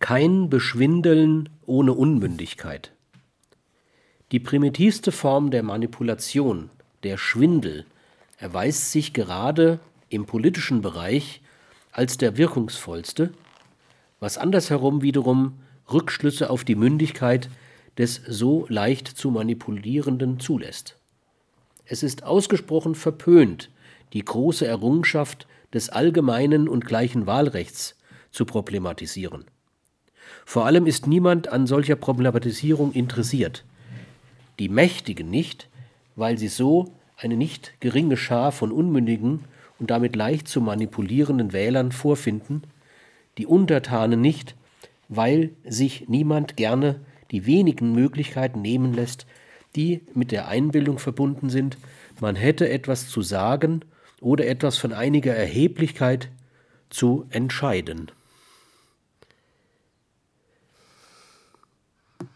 Kein Beschwindeln ohne Unmündigkeit. Die primitivste Form der Manipulation, der Schwindel, erweist sich gerade im politischen Bereich als der wirkungsvollste, was andersherum wiederum Rückschlüsse auf die Mündigkeit des so leicht zu manipulierenden zulässt. Es ist ausgesprochen verpönt, die große Errungenschaft des allgemeinen und gleichen Wahlrechts zu problematisieren. Vor allem ist niemand an solcher Problematisierung interessiert. Die Mächtigen nicht, weil sie so eine nicht geringe Schar von unmündigen und damit leicht zu manipulierenden Wählern vorfinden, die Untertanen nicht, weil sich niemand gerne die wenigen Möglichkeiten nehmen lässt, die mit der Einbildung verbunden sind, man hätte etwas zu sagen oder etwas von einiger Erheblichkeit zu entscheiden.